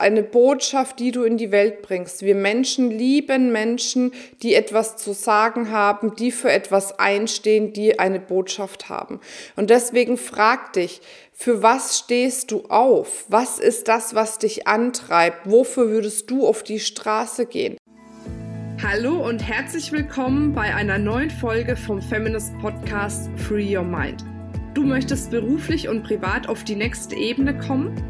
eine Botschaft, die du in die Welt bringst. Wir Menschen lieben Menschen, die etwas zu sagen haben, die für etwas einstehen, die eine Botschaft haben. Und deswegen frag dich, für was stehst du auf? Was ist das, was dich antreibt? Wofür würdest du auf die Straße gehen? Hallo und herzlich willkommen bei einer neuen Folge vom Feminist Podcast Free Your Mind. Du möchtest beruflich und privat auf die nächste Ebene kommen?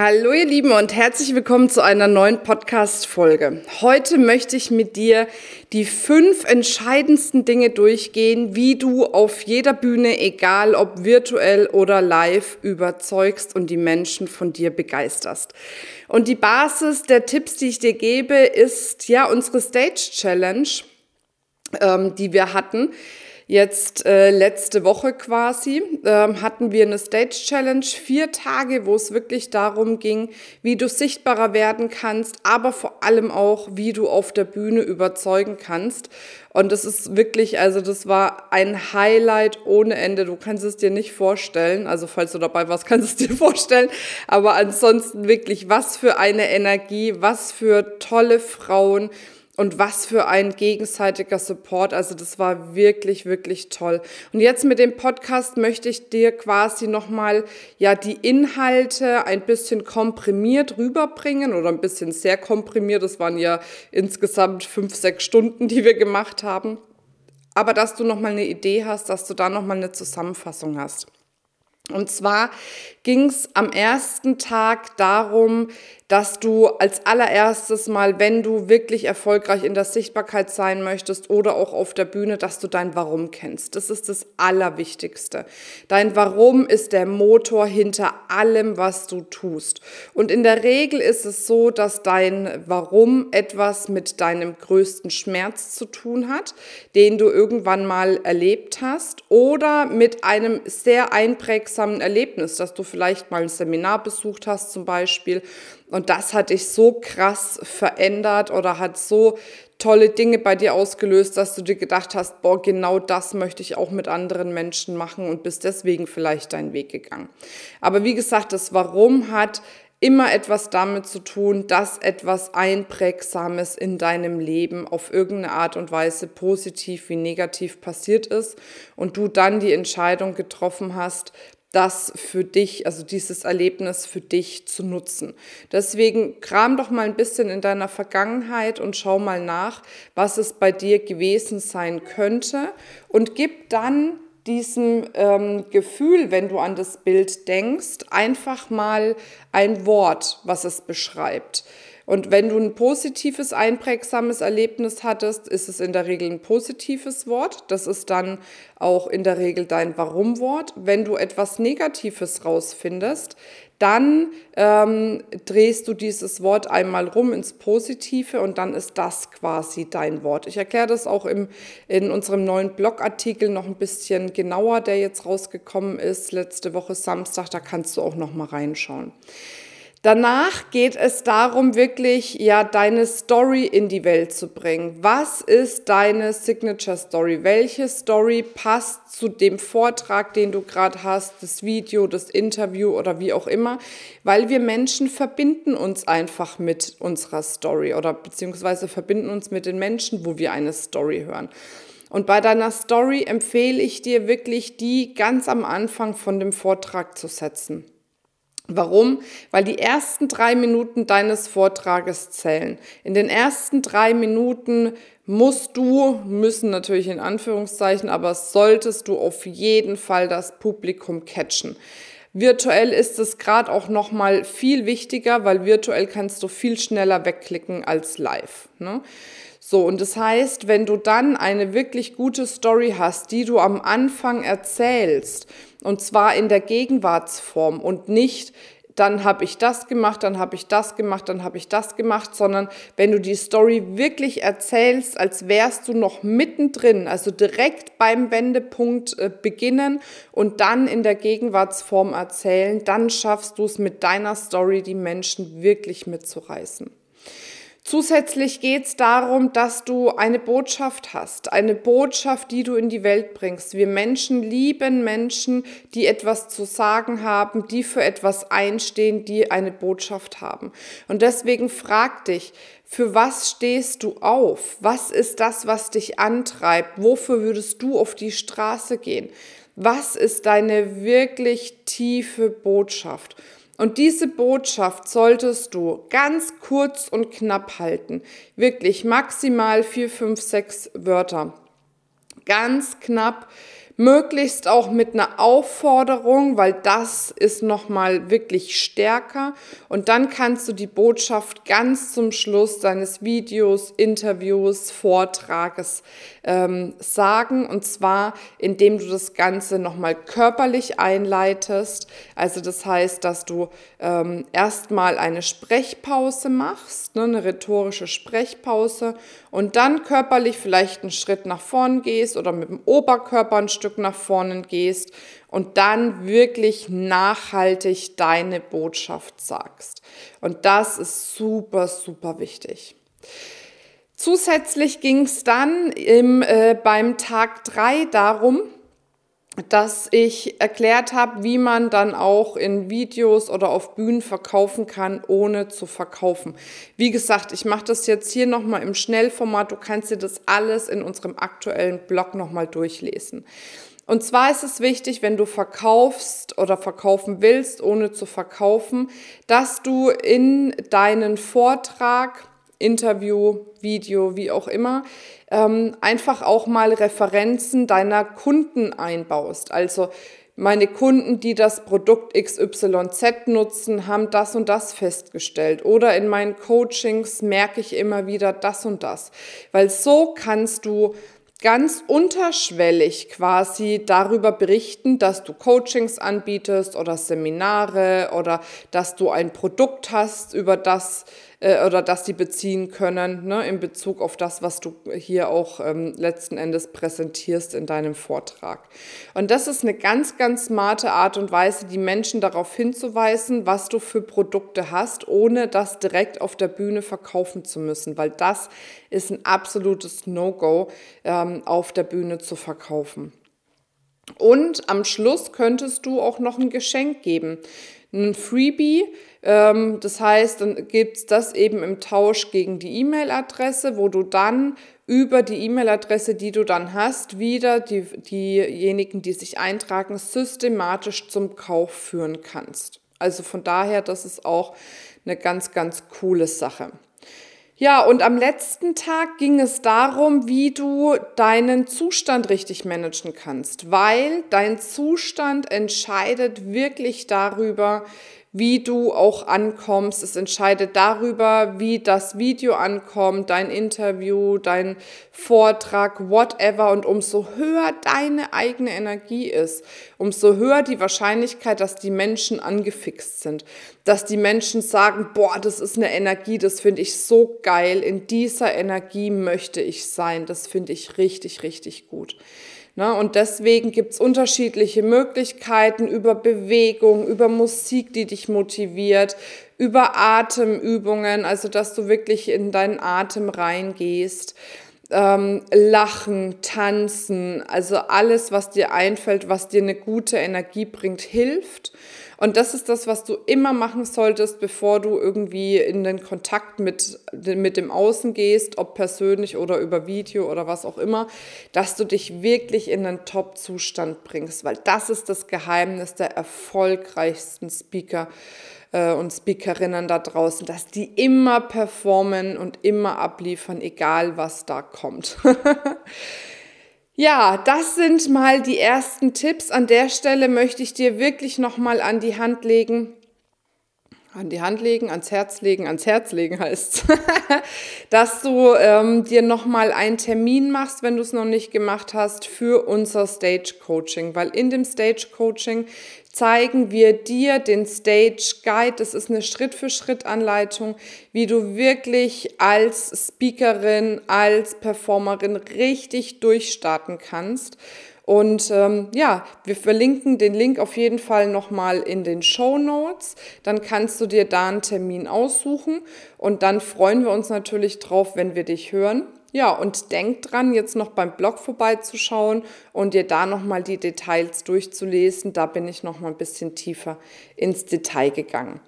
Hallo ihr Lieben und herzlich willkommen zu einer neuen Podcast-Folge. Heute möchte ich mit dir die fünf entscheidendsten Dinge durchgehen, wie du auf jeder Bühne, egal ob virtuell oder live, überzeugst und die Menschen von dir begeisterst. Und die Basis der Tipps, die ich dir gebe, ist ja unsere Stage Challenge, ähm, die wir hatten. Jetzt äh, letzte Woche quasi ähm, hatten wir eine Stage Challenge, vier Tage, wo es wirklich darum ging, wie du sichtbarer werden kannst, aber vor allem auch, wie du auf der Bühne überzeugen kannst. Und das ist wirklich, also das war ein Highlight ohne Ende. Du kannst es dir nicht vorstellen. Also falls du dabei warst, kannst du es dir vorstellen. Aber ansonsten wirklich, was für eine Energie, was für tolle Frauen und was für ein gegenseitiger Support. Also das war wirklich, wirklich toll. Und jetzt mit dem Podcast möchte ich dir quasi nochmal ja die Inhalte ein bisschen komprimiert rüberbringen oder ein bisschen sehr komprimiert. Das waren ja insgesamt fünf, sechs Stunden, die wir gemacht haben. Aber dass du nochmal eine Idee hast, dass du da nochmal eine Zusammenfassung hast. Und zwar ging es am ersten Tag darum, dass du als allererstes mal, wenn du wirklich erfolgreich in der Sichtbarkeit sein möchtest oder auch auf der Bühne, dass du dein Warum kennst. Das ist das Allerwichtigste. Dein Warum ist der Motor hinter allem, was du tust. Und in der Regel ist es so, dass dein Warum etwas mit deinem größten Schmerz zu tun hat, den du irgendwann mal erlebt hast oder mit einem sehr einprägsamen Erlebnis, dass du vielleicht mal ein Seminar besucht hast zum Beispiel und das hat dich so krass verändert oder hat so tolle Dinge bei dir ausgelöst, dass du dir gedacht hast, boah, genau das möchte ich auch mit anderen Menschen machen und bist deswegen vielleicht deinen Weg gegangen. Aber wie gesagt, das Warum hat immer etwas damit zu tun, dass etwas Einprägsames in deinem Leben auf irgendeine Art und Weise positiv wie negativ passiert ist und du dann die Entscheidung getroffen hast, das für dich, also dieses Erlebnis für dich zu nutzen. Deswegen kram doch mal ein bisschen in deiner Vergangenheit und schau mal nach, was es bei dir gewesen sein könnte und gib dann diesem ähm, Gefühl, wenn du an das Bild denkst, einfach mal ein Wort, was es beschreibt. Und wenn du ein positives, einprägsames Erlebnis hattest, ist es in der Regel ein positives Wort. Das ist dann auch in der Regel dein Warum-Wort. Wenn du etwas Negatives rausfindest, dann ähm, drehst du dieses Wort einmal rum ins Positive und dann ist das quasi dein Wort. Ich erkläre das auch im, in unserem neuen Blogartikel noch ein bisschen genauer, der jetzt rausgekommen ist, letzte Woche Samstag. Da kannst du auch noch mal reinschauen. Danach geht es darum, wirklich ja deine Story in die Welt zu bringen. Was ist deine Signature Story? Welche Story passt zu dem Vortrag, den du gerade hast, das Video, das Interview oder wie auch immer? Weil wir Menschen verbinden uns einfach mit unserer Story oder beziehungsweise verbinden uns mit den Menschen, wo wir eine Story hören. Und bei deiner Story empfehle ich dir wirklich, die ganz am Anfang von dem Vortrag zu setzen. Warum? Weil die ersten drei Minuten deines Vortrages zählen. In den ersten drei Minuten musst du, müssen natürlich in Anführungszeichen, aber solltest du auf jeden Fall das Publikum catchen. Virtuell ist es gerade auch noch mal viel wichtiger, weil virtuell kannst du viel schneller wegklicken als live. Ne? So, und das heißt, wenn du dann eine wirklich gute Story hast, die du am Anfang erzählst, und zwar in der Gegenwartsform und nicht dann habe ich das gemacht, dann habe ich das gemacht, dann habe ich das gemacht, sondern wenn du die Story wirklich erzählst, als wärst du noch mittendrin, also direkt beim Wendepunkt äh, beginnen und dann in der Gegenwartsform erzählen, dann schaffst du es mit deiner Story, die Menschen wirklich mitzureißen. Zusätzlich geht es darum, dass du eine Botschaft hast, eine Botschaft, die du in die Welt bringst. Wir Menschen lieben Menschen, die etwas zu sagen haben, die für etwas einstehen, die eine Botschaft haben. Und deswegen frag dich, für was stehst du auf? Was ist das, was dich antreibt? Wofür würdest du auf die Straße gehen? Was ist deine wirklich tiefe Botschaft? Und diese Botschaft solltest du ganz kurz und knapp halten. Wirklich maximal vier, fünf, sechs Wörter. Ganz knapp möglichst auch mit einer Aufforderung, weil das ist nochmal wirklich stärker. Und dann kannst du die Botschaft ganz zum Schluss deines Videos, Interviews, Vortrages ähm, sagen. Und zwar, indem du das Ganze nochmal körperlich einleitest. Also das heißt, dass du ähm, erstmal eine Sprechpause machst, ne, eine rhetorische Sprechpause und dann körperlich vielleicht einen Schritt nach vorn gehst oder mit dem Oberkörper ein Stück Stück nach vorne gehst und dann wirklich nachhaltig deine Botschaft sagst. Und das ist super, super wichtig. Zusätzlich ging es dann im, äh, beim Tag 3 darum, dass ich erklärt habe, wie man dann auch in Videos oder auf Bühnen verkaufen kann, ohne zu verkaufen. Wie gesagt, ich mache das jetzt hier nochmal im Schnellformat. Du kannst dir das alles in unserem aktuellen Blog nochmal durchlesen. Und zwar ist es wichtig, wenn du verkaufst oder verkaufen willst, ohne zu verkaufen, dass du in deinen Vortrag, Interview, Video, wie auch immer, ähm, einfach auch mal Referenzen deiner Kunden einbaust. Also meine Kunden, die das Produkt XYZ nutzen, haben das und das festgestellt. Oder in meinen Coachings merke ich immer wieder das und das. Weil so kannst du ganz unterschwellig quasi darüber berichten, dass du Coachings anbietest oder Seminare oder dass du ein Produkt hast, über das äh, oder dass die beziehen können ne, in Bezug auf das, was du hier auch ähm, letzten Endes präsentierst in deinem Vortrag. Und das ist eine ganz, ganz smarte Art und Weise, die Menschen darauf hinzuweisen, was du für Produkte hast, ohne das direkt auf der Bühne verkaufen zu müssen, weil das ist ein absolutes No-Go, ähm, auf der Bühne zu verkaufen. Und am Schluss könntest du auch noch ein Geschenk geben. Ein Freebie, das heißt, dann gibt es das eben im Tausch gegen die E-Mail-Adresse, wo du dann über die E-Mail-Adresse, die du dann hast, wieder die, diejenigen, die sich eintragen, systematisch zum Kauf führen kannst. Also von daher, das ist auch eine ganz, ganz coole Sache. Ja, und am letzten Tag ging es darum, wie du deinen Zustand richtig managen kannst, weil dein Zustand entscheidet wirklich darüber, wie du auch ankommst. Es entscheidet darüber, wie das Video ankommt, dein Interview, dein Vortrag, whatever. Und umso höher deine eigene Energie ist, umso höher die Wahrscheinlichkeit, dass die Menschen angefixt sind. Dass die Menschen sagen, boah, das ist eine Energie, das finde ich so geil. In dieser Energie möchte ich sein. Das finde ich richtig, richtig gut. Ne? Und deswegen gibt es unterschiedliche Möglichkeiten über Bewegung, über Musik, die dich motiviert, über Atemübungen, also dass du wirklich in deinen Atem reingehst. Ähm, lachen, tanzen, also alles, was dir einfällt, was dir eine gute Energie bringt, hilft. Und das ist das, was du immer machen solltest, bevor du irgendwie in den Kontakt mit, mit dem Außen gehst, ob persönlich oder über Video oder was auch immer, dass du dich wirklich in einen Top-Zustand bringst, weil das ist das Geheimnis der erfolgreichsten Speaker äh, und Speakerinnen da draußen, dass die immer performen und immer abliefern, egal was da kommt. Ja, das sind mal die ersten Tipps. An der Stelle möchte ich dir wirklich nochmal an die Hand legen. An die Hand legen, ans Herz legen, ans Herz legen heißt dass du ähm, dir nochmal einen Termin machst, wenn du es noch nicht gemacht hast, für unser Stage Coaching. Weil in dem Stage Coaching zeigen wir dir den Stage Guide. Das ist eine Schritt-für-Schritt-Anleitung, wie du wirklich als Speakerin, als Performerin richtig durchstarten kannst Und ähm, ja, wir verlinken den Link auf jeden Fall nochmal in den Show Notes. Dann kannst du dir da einen Termin aussuchen und dann freuen wir uns natürlich drauf, wenn wir dich hören. Ja, und denk dran, jetzt noch beim Blog vorbeizuschauen und dir da nochmal die Details durchzulesen. Da bin ich nochmal ein bisschen tiefer ins Detail gegangen.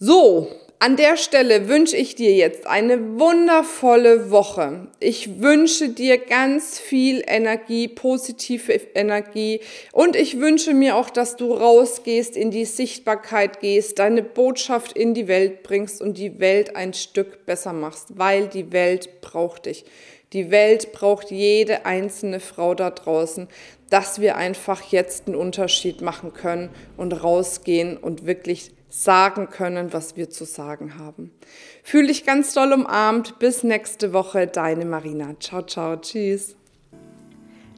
So, an der Stelle wünsche ich dir jetzt eine wundervolle Woche. Ich wünsche dir ganz viel Energie, positive Energie und ich wünsche mir auch, dass du rausgehst, in die Sichtbarkeit gehst, deine Botschaft in die Welt bringst und die Welt ein Stück besser machst, weil die Welt braucht dich. Die Welt braucht jede einzelne Frau da draußen, dass wir einfach jetzt einen Unterschied machen können und rausgehen und wirklich sagen können, was wir zu sagen haben. Fühl dich ganz doll umarmt. Bis nächste Woche, deine Marina. Ciao, ciao, tschüss.